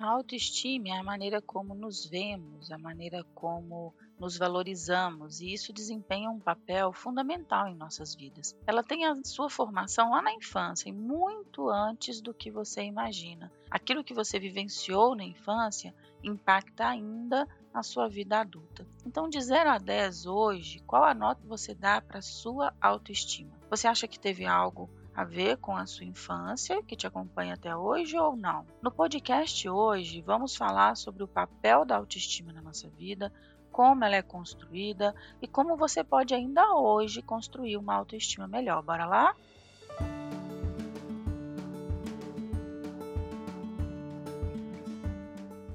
A autoestima é a maneira como nos vemos, a maneira como nos valorizamos, e isso desempenha um papel fundamental em nossas vidas. Ela tem a sua formação lá na infância, e muito antes do que você imagina. Aquilo que você vivenciou na infância impacta ainda na sua vida adulta. Então, de 0 a 10 hoje, qual a nota você dá para sua autoestima? Você acha que teve algo a ver com a sua infância, que te acompanha até hoje ou não. No podcast hoje, vamos falar sobre o papel da autoestima na nossa vida, como ela é construída e como você pode ainda hoje construir uma autoestima melhor. Bora lá?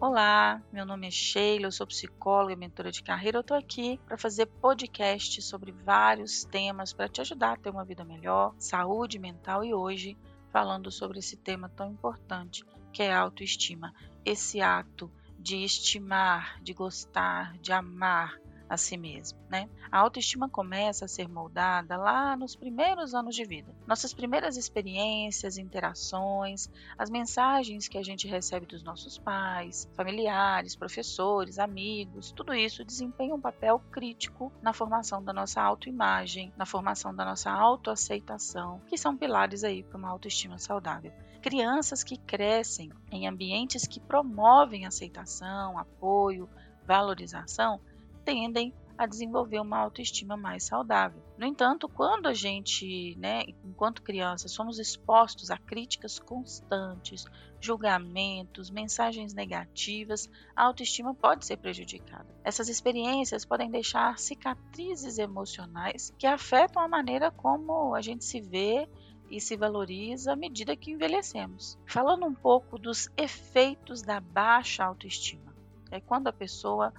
Olá, meu nome é Sheila, eu sou psicóloga e mentora de carreira. Eu estou aqui para fazer podcast sobre vários temas para te ajudar a ter uma vida melhor, saúde mental e hoje falando sobre esse tema tão importante que é a autoestima. Esse ato de estimar, de gostar, de amar, a si mesmo, né? A autoestima começa a ser moldada lá nos primeiros anos de vida. Nossas primeiras experiências, interações, as mensagens que a gente recebe dos nossos pais, familiares, professores, amigos, tudo isso desempenha um papel crítico na formação da nossa autoimagem, na formação da nossa autoaceitação, que são pilares aí para uma autoestima saudável. Crianças que crescem em ambientes que promovem aceitação, apoio, valorização, tendem a desenvolver uma autoestima mais saudável. No entanto, quando a gente, né, enquanto crianças, somos expostos a críticas constantes, julgamentos, mensagens negativas, a autoestima pode ser prejudicada. Essas experiências podem deixar cicatrizes emocionais que afetam a maneira como a gente se vê e se valoriza à medida que envelhecemos. Falando um pouco dos efeitos da baixa autoestima. É quando a pessoa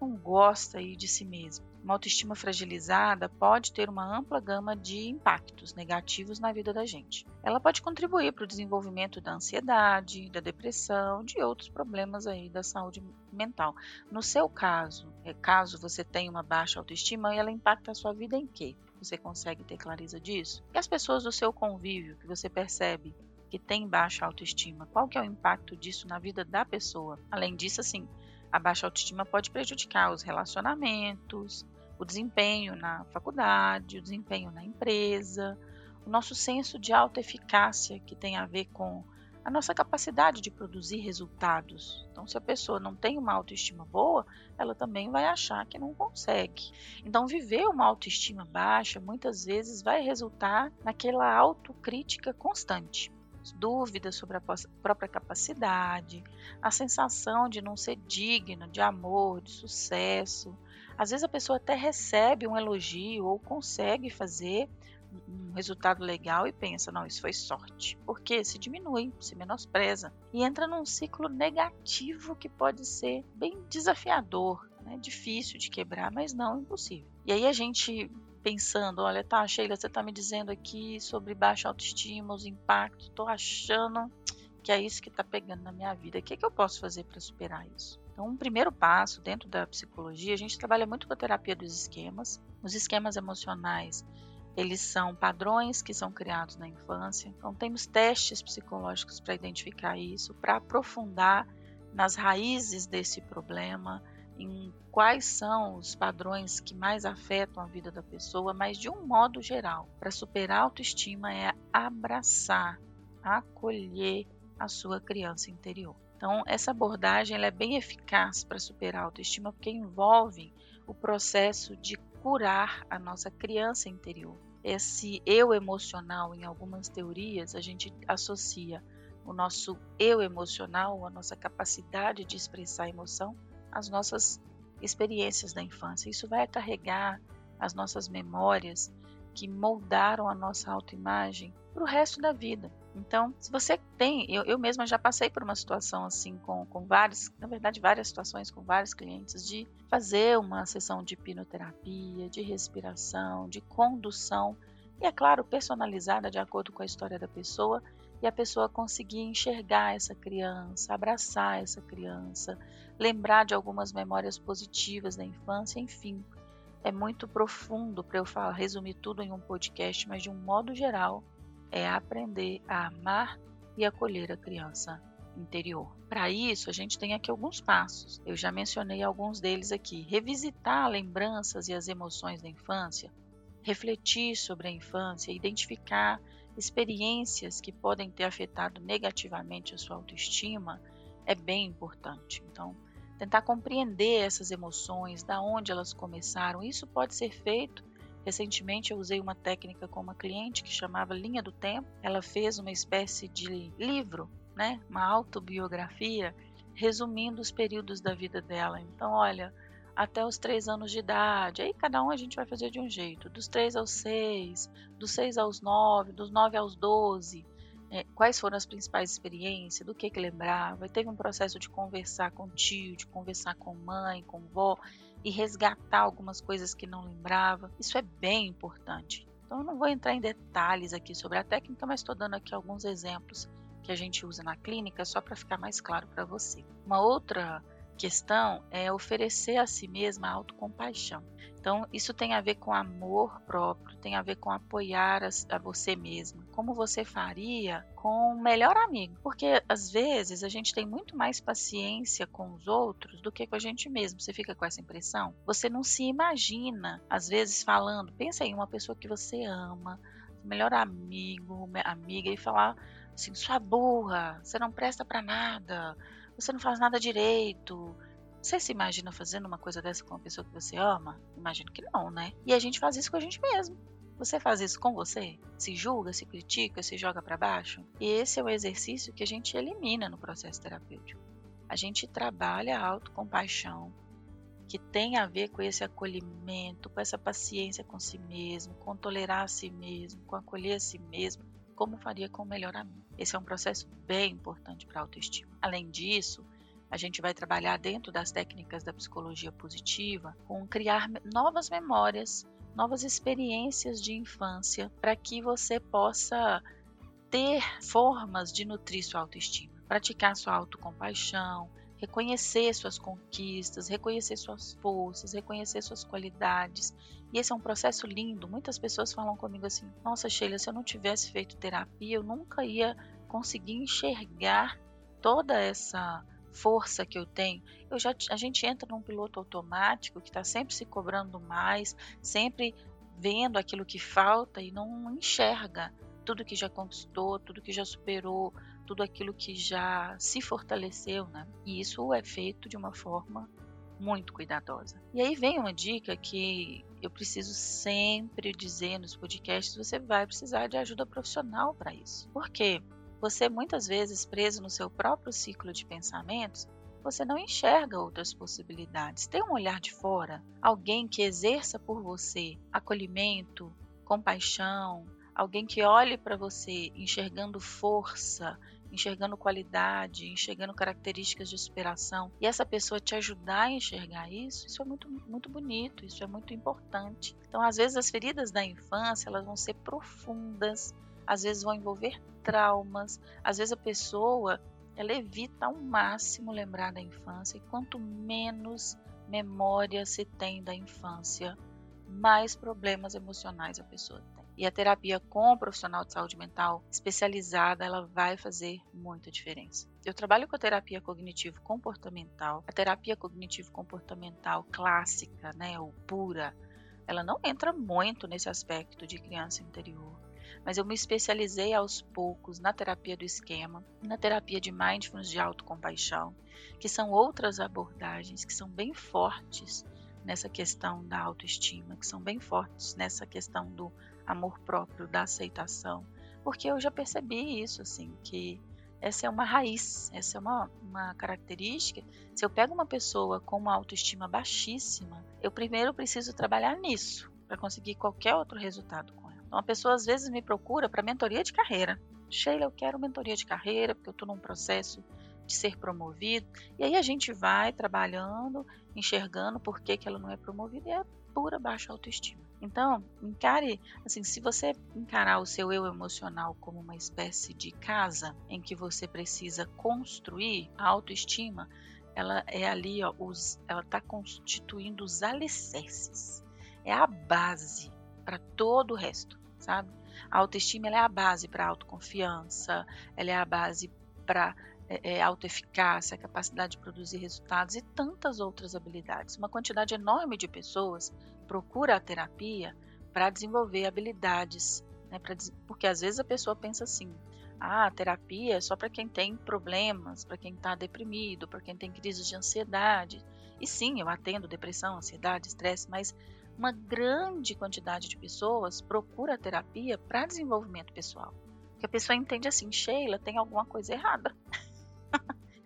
não gosta aí de si mesmo. Uma autoestima fragilizada pode ter uma ampla gama de impactos negativos na vida da gente. Ela pode contribuir para o desenvolvimento da ansiedade, da depressão, de outros problemas aí da saúde mental. No seu caso, é, caso você tenha uma baixa autoestima, ela impacta a sua vida em quê? Você consegue ter clareza disso? E as pessoas do seu convívio que você percebe que tem baixa autoestima, qual que é o impacto disso na vida da pessoa? Além disso, assim, a baixa autoestima pode prejudicar os relacionamentos, o desempenho na faculdade, o desempenho na empresa, o nosso senso de autoeficácia, que tem a ver com a nossa capacidade de produzir resultados. Então, se a pessoa não tem uma autoestima boa, ela também vai achar que não consegue. Então, viver uma autoestima baixa muitas vezes vai resultar naquela autocrítica constante dúvidas sobre a própria capacidade, a sensação de não ser digno de amor, de sucesso. Às vezes a pessoa até recebe um elogio ou consegue fazer um resultado legal e pensa, não, isso foi sorte. Porque se diminui, se menospreza e entra num ciclo negativo que pode ser bem desafiador, né? difícil de quebrar, mas não impossível. E aí a gente pensando, olha, tá, Sheila, você tá me dizendo aqui sobre baixa autoestima, os impactos, tô achando que é isso que tá pegando na minha vida. O que, é que eu posso fazer para superar isso? Então, um primeiro passo dentro da psicologia, a gente trabalha muito com a terapia dos esquemas. Os esquemas emocionais, eles são padrões que são criados na infância. Então, temos testes psicológicos para identificar isso, para aprofundar nas raízes desse problema, em quais são os padrões que mais afetam a vida da pessoa, mas de um modo geral, para superar a autoestima é abraçar, acolher a sua criança interior. Então, essa abordagem é bem eficaz para superar a autoestima porque envolve o processo de curar a nossa criança interior. Esse eu emocional, em algumas teorias, a gente associa o nosso eu emocional, a nossa capacidade de expressar emoção, as nossas experiências da infância. Isso vai carregar as nossas memórias que moldaram a nossa autoimagem para o resto da vida. Então, se você tem, eu, eu mesma já passei por uma situação assim com, com vários, na verdade, várias situações com vários clientes de fazer uma sessão de hipnoterapia, de respiração, de condução, e é claro, personalizada de acordo com a história da pessoa, e a pessoa conseguir enxergar essa criança, abraçar essa criança, lembrar de algumas memórias positivas da infância, enfim. É muito profundo para eu falar, resumir tudo em um podcast, mas de um modo geral, é aprender a amar e acolher a criança interior. Para isso, a gente tem aqui alguns passos. Eu já mencionei alguns deles aqui. Revisitar lembranças e as emoções da infância, refletir sobre a infância, identificar experiências que podem ter afetado negativamente a sua autoestima é bem importante. Então, tentar compreender essas emoções, da onde elas começaram. Isso pode ser feito. Recentemente eu usei uma técnica com uma cliente que chamava linha do tempo. Ela fez uma espécie de livro, né, uma autobiografia resumindo os períodos da vida dela. Então, olha, até os três anos de idade. Aí cada um a gente vai fazer de um jeito. Dos três aos seis, dos seis aos nove, dos nove aos doze. É, quais foram as principais experiências, do que que lembrava. teve um processo de conversar com tio, de conversar com mãe, com vó e resgatar algumas coisas que não lembrava. Isso é bem importante. Então eu não vou entrar em detalhes aqui sobre a técnica, mas estou dando aqui alguns exemplos que a gente usa na clínica só para ficar mais claro para você. Uma outra questão é oferecer a si mesma autocompaixão. Então, isso tem a ver com amor próprio, tem a ver com apoiar a, a você mesma. Como você faria com o melhor amigo. Porque, às vezes, a gente tem muito mais paciência com os outros do que com a gente mesmo. Você fica com essa impressão? Você não se imagina, às vezes, falando. Pensa em uma pessoa que você ama, melhor amigo, amiga, e falar assim: sua burra, você não presta para nada você não faz nada direito. Você se imagina fazendo uma coisa dessa com uma pessoa que você ama? Imagino que não, né? E a gente faz isso com a gente mesmo. Você faz isso com você? Se julga, se critica, se joga para baixo? E esse é o exercício que a gente elimina no processo terapêutico. A gente trabalha a autocompaixão, que tem a ver com esse acolhimento, com essa paciência com si mesmo, com tolerar a si mesmo, com acolher a si mesmo, como faria com o melhor amigo. Esse é um processo bem importante para a autoestima. Além disso, a gente vai trabalhar dentro das técnicas da psicologia positiva com criar novas memórias, novas experiências de infância para que você possa ter formas de nutrir sua autoestima, praticar sua autocompaixão, reconhecer suas conquistas, reconhecer suas forças, reconhecer suas qualidades. E esse é um processo lindo. Muitas pessoas falam comigo assim: Nossa, Sheila, se eu não tivesse feito terapia, eu nunca ia conseguir enxergar toda essa força que eu tenho. Eu já, a gente entra num piloto automático que está sempre se cobrando mais, sempre vendo aquilo que falta e não enxerga tudo que já conquistou, tudo que já superou, tudo aquilo que já se fortaleceu, né? E isso é feito de uma forma muito cuidadosa. E aí vem uma dica que eu preciso sempre dizer nos podcasts: você vai precisar de ajuda profissional para isso. Por quê? Você muitas vezes preso no seu próprio ciclo de pensamentos, você não enxerga outras possibilidades. Tem um olhar de fora, alguém que exerça por você acolhimento, compaixão, alguém que olhe para você enxergando força, enxergando qualidade, enxergando características de superação, e essa pessoa te ajudar a enxergar isso, isso é muito, muito bonito, isso é muito importante. Então, às vezes, as feridas da infância elas vão ser profundas, às vezes vão envolver traumas, às vezes a pessoa ela evita ao máximo lembrar da infância, e quanto menos memória se tem da infância, mais problemas emocionais a pessoa tem. E a terapia com um profissional de saúde mental especializada, ela vai fazer muita diferença. Eu trabalho com a terapia cognitivo-comportamental. A terapia cognitivo-comportamental clássica, né, ou pura, ela não entra muito nesse aspecto de criança interior. Mas eu me especializei aos poucos na terapia do esquema, na terapia de mindfulness de autocompaixão, que são outras abordagens que são bem fortes nessa questão da autoestima, que são bem fortes nessa questão do amor próprio, da aceitação, porque eu já percebi isso, assim, que essa é uma raiz, essa é uma, uma característica. Se eu pego uma pessoa com uma autoestima baixíssima, eu primeiro preciso trabalhar nisso para conseguir qualquer outro resultado com ela. Então, a pessoa às vezes me procura para mentoria de carreira. Sheila, eu quero mentoria de carreira porque eu estou num processo de ser promovido. E aí a gente vai trabalhando, enxergando por que, que ela não é promovida e é pura baixa autoestima. Então, encare, assim, se você encarar o seu eu emocional como uma espécie de casa em que você precisa construir a autoestima, ela é ali, ó, os, ela está constituindo os alicerces. É a base para todo o resto, sabe? A autoestima é a base para autoconfiança, ela é a base para é, é, autoeficácia, capacidade de produzir resultados e tantas outras habilidades. Uma quantidade enorme de pessoas procura a terapia para desenvolver habilidades, né, pra, porque às vezes a pessoa pensa assim: ah, a terapia é só para quem tem problemas, para quem está deprimido, para quem tem crises de ansiedade. E sim, eu atendo depressão, ansiedade, estresse, mas uma grande quantidade de pessoas procura a terapia para desenvolvimento pessoal. Que a pessoa entende assim, Sheila, tem alguma coisa errada.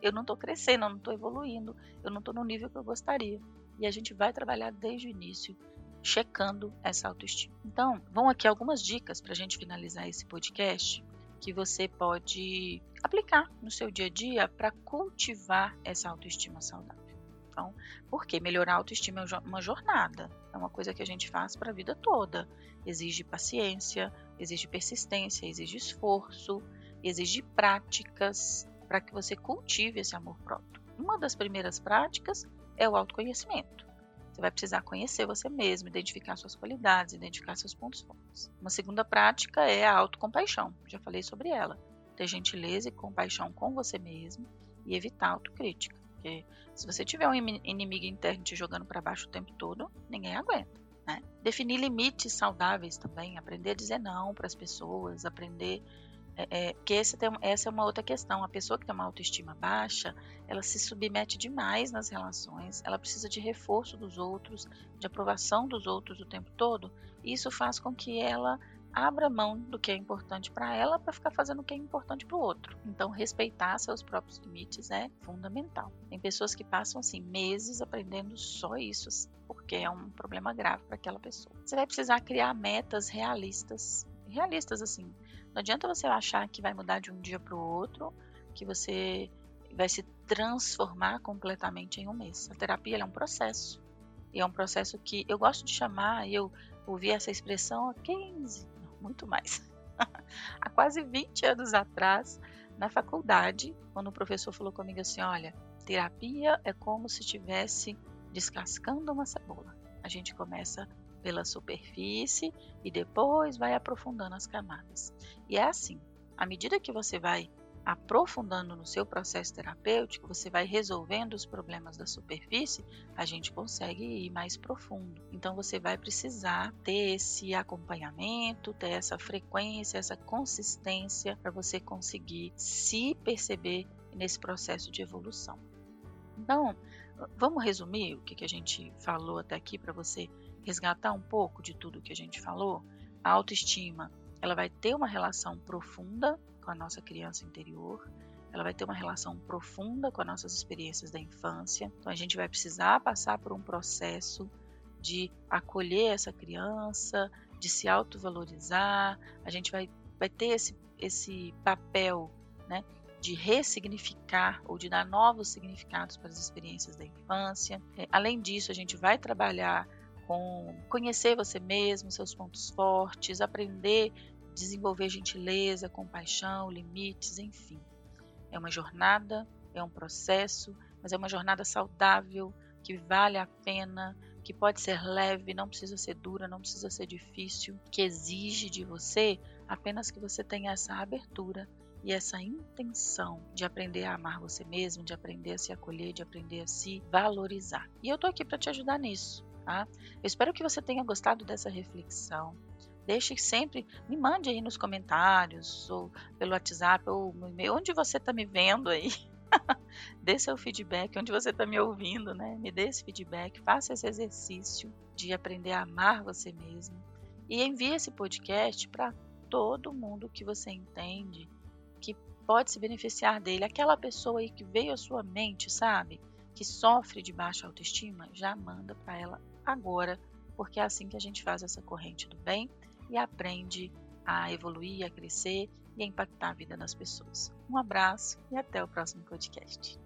eu não estou crescendo, eu não estou evoluindo, eu não estou no nível que eu gostaria. E a gente vai trabalhar desde o início, checando essa autoestima. Então, vão aqui algumas dicas para a gente finalizar esse podcast que você pode aplicar no seu dia a dia para cultivar essa autoestima saudável. Então, porque melhorar a autoestima é uma jornada, é uma coisa que a gente faz para a vida toda. Exige paciência, exige persistência, exige esforço, exige práticas para que você cultive esse amor próprio. Uma das primeiras práticas é o autoconhecimento. Você vai precisar conhecer você mesmo, identificar suas qualidades, identificar seus pontos fortes. Uma segunda prática é a autocompaixão. Já falei sobre ela. Ter gentileza e compaixão com você mesmo e evitar autocrítica. Porque se você tiver um inimigo interno te jogando para baixo o tempo todo, ninguém aguenta. Né? Definir limites saudáveis também, aprender a dizer não para as pessoas, aprender é, é, porque tem, essa é uma outra questão. A pessoa que tem uma autoestima baixa, ela se submete demais nas relações, ela precisa de reforço dos outros, de aprovação dos outros o tempo todo. E isso faz com que ela abra mão do que é importante para ela para ficar fazendo o que é importante para o outro. Então, respeitar seus próprios limites é fundamental. Tem pessoas que passam assim meses aprendendo só isso, assim, porque é um problema grave para aquela pessoa. Você vai precisar criar metas realistas, realistas assim, não adianta você achar que vai mudar de um dia para o outro, que você vai se transformar completamente em um mês. A terapia é um processo. E é um processo que eu gosto de chamar, eu ouvi essa expressão há 15, muito mais, há quase 20 anos atrás, na faculdade, quando o professor falou comigo assim: olha, terapia é como se estivesse descascando uma cebola. A gente começa pela superfície e depois vai aprofundando as camadas. E é assim, à medida que você vai aprofundando no seu processo terapêutico, você vai resolvendo os problemas da superfície, a gente consegue ir mais profundo. Então você vai precisar ter esse acompanhamento, ter essa frequência, essa consistência para você conseguir se perceber nesse processo de evolução. Então, vamos resumir o que, a gente falou até aqui para você resgatar um pouco de tudo que a gente falou, a autoestima, ela vai ter uma relação profunda com a nossa criança interior, ela vai ter uma relação profunda com as nossas experiências da infância. Então a gente vai precisar passar por um processo de acolher essa criança, de se autovalorizar, a gente vai, vai ter esse, esse papel né, de ressignificar ou de dar novos significados para as experiências da infância. É, além disso, a gente vai trabalhar com conhecer você mesmo, seus pontos fortes, aprender, desenvolver gentileza, compaixão, limites, enfim. É uma jornada, é um processo, mas é uma jornada saudável, que vale a pena, que pode ser leve, não precisa ser dura, não precisa ser difícil, que exige de você apenas que você tenha essa abertura e essa intenção de aprender a amar você mesmo, de aprender a se acolher, de aprender a se valorizar. E eu tô aqui para te ajudar nisso. Tá? Eu espero que você tenha gostado dessa reflexão. Deixe sempre, me mande aí nos comentários, ou pelo WhatsApp, ou no e-mail, onde você está me vendo aí. dê seu feedback, onde você está me ouvindo, né? Me dê esse feedback, faça esse exercício de aprender a amar você mesmo. E envie esse podcast para todo mundo que você entende que pode se beneficiar dele. Aquela pessoa aí que veio à sua mente, sabe? Que sofre de baixa autoestima, já manda para ela agora, porque é assim que a gente faz essa corrente do bem e aprende a evoluir, a crescer e a impactar a vida das pessoas. Um abraço e até o próximo podcast.